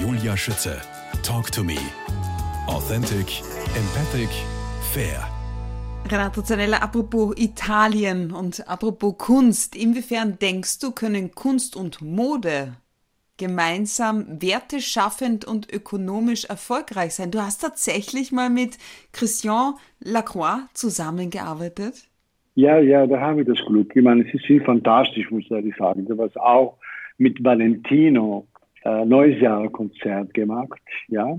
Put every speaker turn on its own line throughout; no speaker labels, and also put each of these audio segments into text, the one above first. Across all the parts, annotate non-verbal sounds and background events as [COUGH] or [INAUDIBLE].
Julia Schütze. Talk to me. Authentic, empathic, fair.
Renato Zanella, apropos Italien und apropos Kunst, inwiefern denkst du, können Kunst und Mode gemeinsam werteschaffend und ökonomisch erfolgreich sein? Du hast tatsächlich mal mit Christian Lacroix zusammengearbeitet?
Ja, ja, da habe ich das Glück. Ich meine, sie sind fantastisch, muss ich ehrlich sagen. Du hast auch mit Valentino äh, Neujahrskonzert gemacht, ja,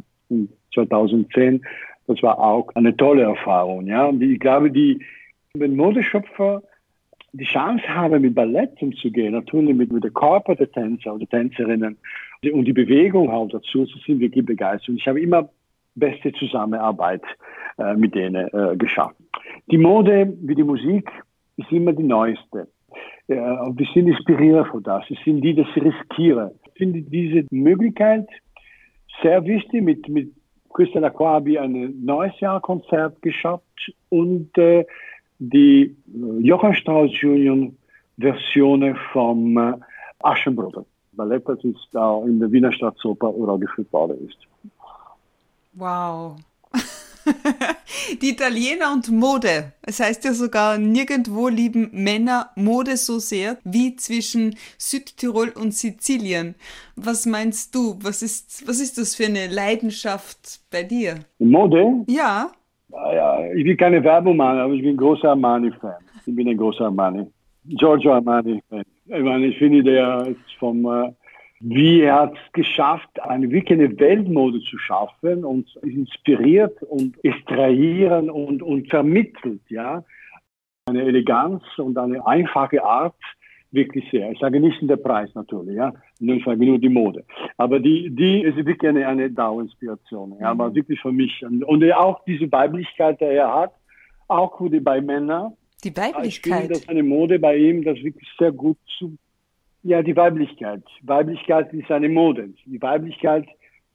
2010. Das war auch eine tolle Erfahrung, ja. Und ich glaube, die, wenn Modeschöpfer die Chance haben, mit Ballett umzugehen, natürlich mit, mit dem Körper der Tänzer oder Tänzerinnen und die Bewegung auch dazu, so sind wirklich begeistert. Und ich habe immer beste Zusammenarbeit äh, mit denen äh, geschafft. Die Mode wie die Musik ist immer die neueste. Äh, wir sind inspiriert von das. Wir sind die, die das riskieren. Finde diese Möglichkeit sehr wichtig. Mit, mit Christian ich ein neues Jahrkonzert geschafft und äh, die Johann Strauss Junior Versionen vom äh, Aschenbrödel. Ballett, das ist auch in der Wiener Staatsoper uraufgeführt worden ist.
Wow. [LAUGHS] die Italiener und Mode. Es heißt ja sogar, nirgendwo lieben Männer Mode so sehr wie zwischen Südtirol und Sizilien. Was meinst du? Was ist, was ist das für eine Leidenschaft bei dir?
Mode?
Ja.
ja ich will keine Werbung machen, aber ich bin ein großer Armani-Fan. Ich bin ein großer Armani. Giorgio Armani-Fan. Ich meine, ich finde, der ist vom äh, wie er hat es geschafft, eine wirklich eine Weltmode zu schaffen und inspiriert und extrahieren und, und vermittelt, ja. Eine Eleganz und eine einfache Art, wirklich sehr. Ich sage nicht in der Preis natürlich, ja. Ich sage nur die Mode. Aber die, die ist wirklich eine, eine Dauerinspiration, ja. Aber mhm. wirklich für mich. Und auch diese Weiblichkeit, die er hat, auch bei Männern.
Die Weiblichkeit. Ich finde,
dass eine Mode bei ihm das wirklich sehr gut zu ja, die Weiblichkeit. Weiblichkeit ist eine Mode. Die Weiblichkeit,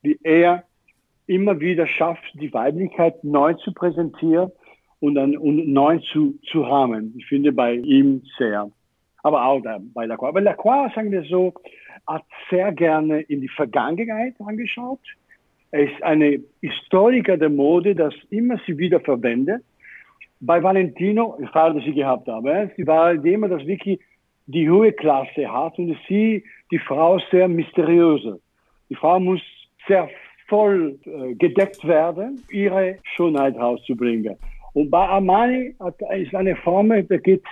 wie er immer wieder schafft, die Weiblichkeit neu zu präsentieren und dann und neu zu, zu haben. Ich finde bei ihm sehr. Aber auch da, bei Lacroix. Aber Lacroix, sagen wir so, hat sehr gerne in die Vergangenheit angeschaut. Er ist eine Historiker der Mode, das immer sie wieder verwendet. Bei Valentino, ich Fall, das sie gehabt habe, sie war immer das wirklich die hohe Klasse hat und sie, die Frau, sehr mysteriöse. Die Frau muss sehr voll äh, gedeckt werden, ihre Schönheit rauszubringen. Und bei Armani hat, ist eine Formel, da geht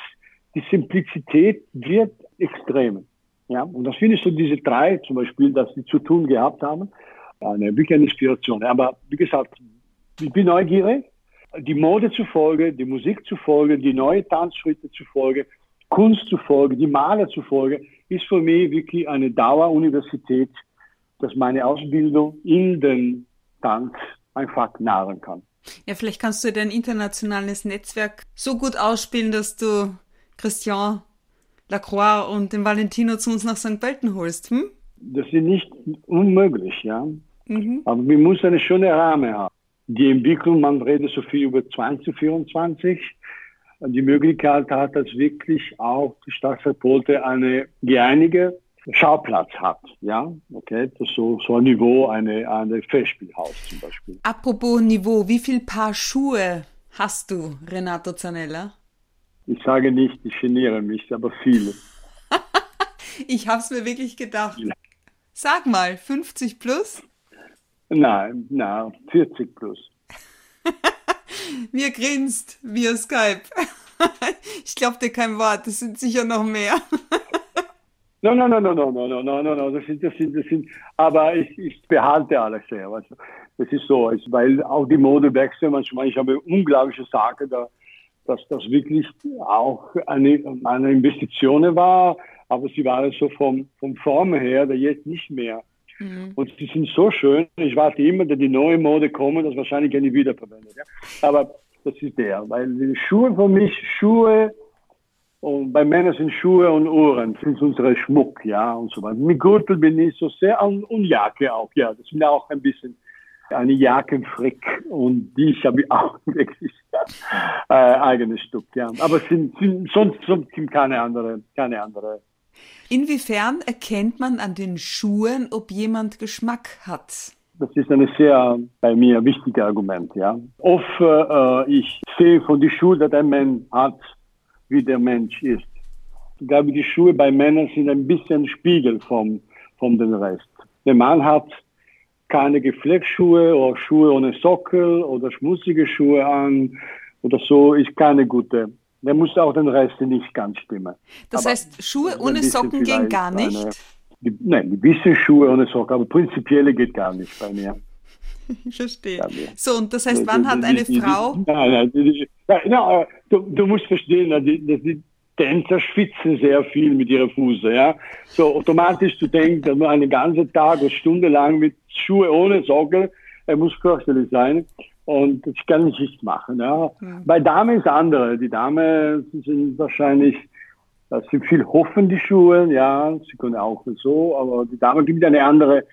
die Simplizität wird extrem. Ja, und das finde ich so diese drei zum Beispiel, dass sie zu tun gehabt haben, eine wirklich eine Inspiration. Aber wie gesagt, ich bin neugierig, die Mode zufolge, die Musik zufolge, die neue Tanzschritte zufolge Kunst zufolge, die Maler zufolge, ist für mich wirklich eine Daueruniversität, dass meine Ausbildung in den Tanz einfach nahren kann.
Ja, vielleicht kannst du dein internationales Netzwerk so gut ausspielen, dass du Christian Lacroix und den Valentino zu uns nach St. Pölten holst. Hm?
Das ist nicht unmöglich, ja. Mhm. Aber wir müssen eine schöne Rahmen haben. Die Entwicklung, man redet so viel über 2024 die Möglichkeit hat, dass wirklich auch die Stadtverbote eine geeinige Schauplatz hat, ja, okay, das so, so ein Niveau, eine, eine Festspielhaus zum Beispiel.
Apropos Niveau, wie viel Paar Schuhe hast du, Renato Zanella?
Ich sage nicht, ich geniere mich, aber viele. [LAUGHS]
ich habe es mir wirklich gedacht. Ja. Sag mal, 50 plus?
Nein, nein, 40 plus. [LAUGHS]
Mir grinst via Skype. [LAUGHS] ich glaube dir kein Wort, das sind sicher noch mehr. [LAUGHS]
No, no, no, no, no, no, no, no, no, no. Das sind, das sind, das sind, aber ich, ich behalte alles sehr. Weißt du? Das ist so, ist, weil auch die Mode wechselt manchmal. Ich habe unglaubliche Sachen, da, dass das wirklich auch eine, eine Investition war, aber sie waren so vom, vom Form her, da jetzt nicht mehr. Mhm. Und sie sind so schön. Ich warte immer, dass die neue Mode kommt, das wahrscheinlich gerne wiederverwendet. Ja? Aber das ist der, weil die Schuhe für mich, Schuhe, und bei Männern sind Schuhe und Uhren, sind unsere Schmuck, ja, und so weiter. Mit Gürtel bin ich so sehr, und, und Jacke auch, ja, das mir auch ein bisschen eine Jackenfrick und die habe ich auch [LAUGHS] wirklich äh, eigenes Stück, ja. Aber sind, sind, sonst, sonst keine andere, keine andere
Inwiefern erkennt man an den Schuhen, ob jemand Geschmack hat?
Das ist ein sehr bei mir wichtiges Argument. Ja. Oft äh, ich sehe von den Schuhen, dass ein Mensch hat, wie der Mensch ist. Ich glaube, die Schuhe bei Männern sind ein bisschen Spiegel vom, vom den Rest. Der Mann hat keine Geflecksschuhe oder Schuhe ohne Sockel oder schmutzige Schuhe an oder so, ist keine gute. Der muss auch den Rest nicht ganz stimmen.
Das aber heißt, Schuhe ohne Socken gehen gar nicht? Eine,
nein, die bisschen Schuhe ohne Socken, aber prinzipiell geht gar nicht bei mir.
Ich [LAUGHS] verstehe. So, und das heißt, wann hat eine Frau.
Nein, nein, nein, du, du musst verstehen, dass die Tänzer schwitzen sehr viel mit ihrer Fuße, ja. So automatisch du denkst, dass man einen ganzen Tag oder Stunde lang mit Schuhe ohne Sockel, er muss fürchterlich sein. Und das kann ich nicht machen, ja. Mhm. Bei Damen ist andere. Die Damen sind wahrscheinlich, das sind viel hoffen die Schuhe, ja. Sie können auch so, aber die Damen gibt eine andere,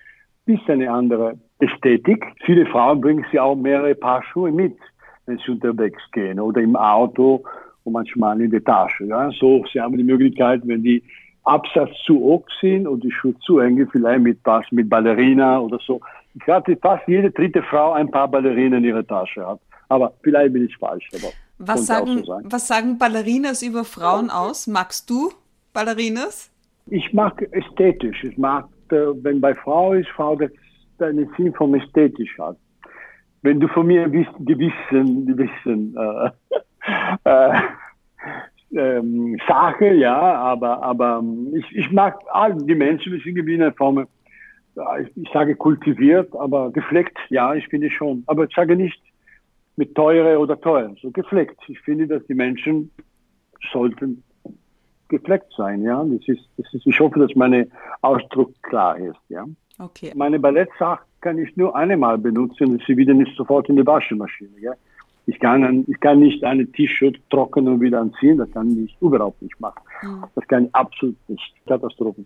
bisschen eine andere Ästhetik. Viele Frauen bringen sie auch mehrere Paar Schuhe mit, wenn sie unterwegs gehen oder im Auto und manchmal in der Tasche. Ja. So, sie haben die Möglichkeit, wenn die Absatz zu hoch sind und die Schuhe zu eng, vielleicht mit Pass, mit Ballerina oder so. Ich hatte fast jede dritte Frau ein paar Ballerinen in ihrer Tasche hat. Aber vielleicht bin ich falsch.
Was sagen, so was sagen Ballerinas über Frauen aus? Magst du Ballerinas?
Ich mag ästhetisch. Ich mag, äh, wenn bei Frau ist, Frau das einen Sinn vom ästhetisch hat. Wenn du von mir gewissen, gewissen äh, [LAUGHS] äh, ähm, Sache, ja, aber, aber ich, ich mag all die Menschen, die sind in einer Form, ich, sage kultiviert, aber gefleckt, ja, ich finde schon. Aber ich sage nicht mit teure oder teuer, so gefleckt. Ich finde, dass die Menschen sollten gefleckt sein, ja. Das ist, das ist, ich hoffe, dass mein Ausdruck klar ist, ja.
Okay.
Meine Ballettsache kann ich nur einmal benutzen und sie wieder nicht sofort in die Waschmaschine, ja. Ich kann, ich kann nicht eine T-Shirt trocknen und wieder anziehen, das kann ich überhaupt nicht machen. Mhm. Das kann ich absolut nicht. Katastrophe.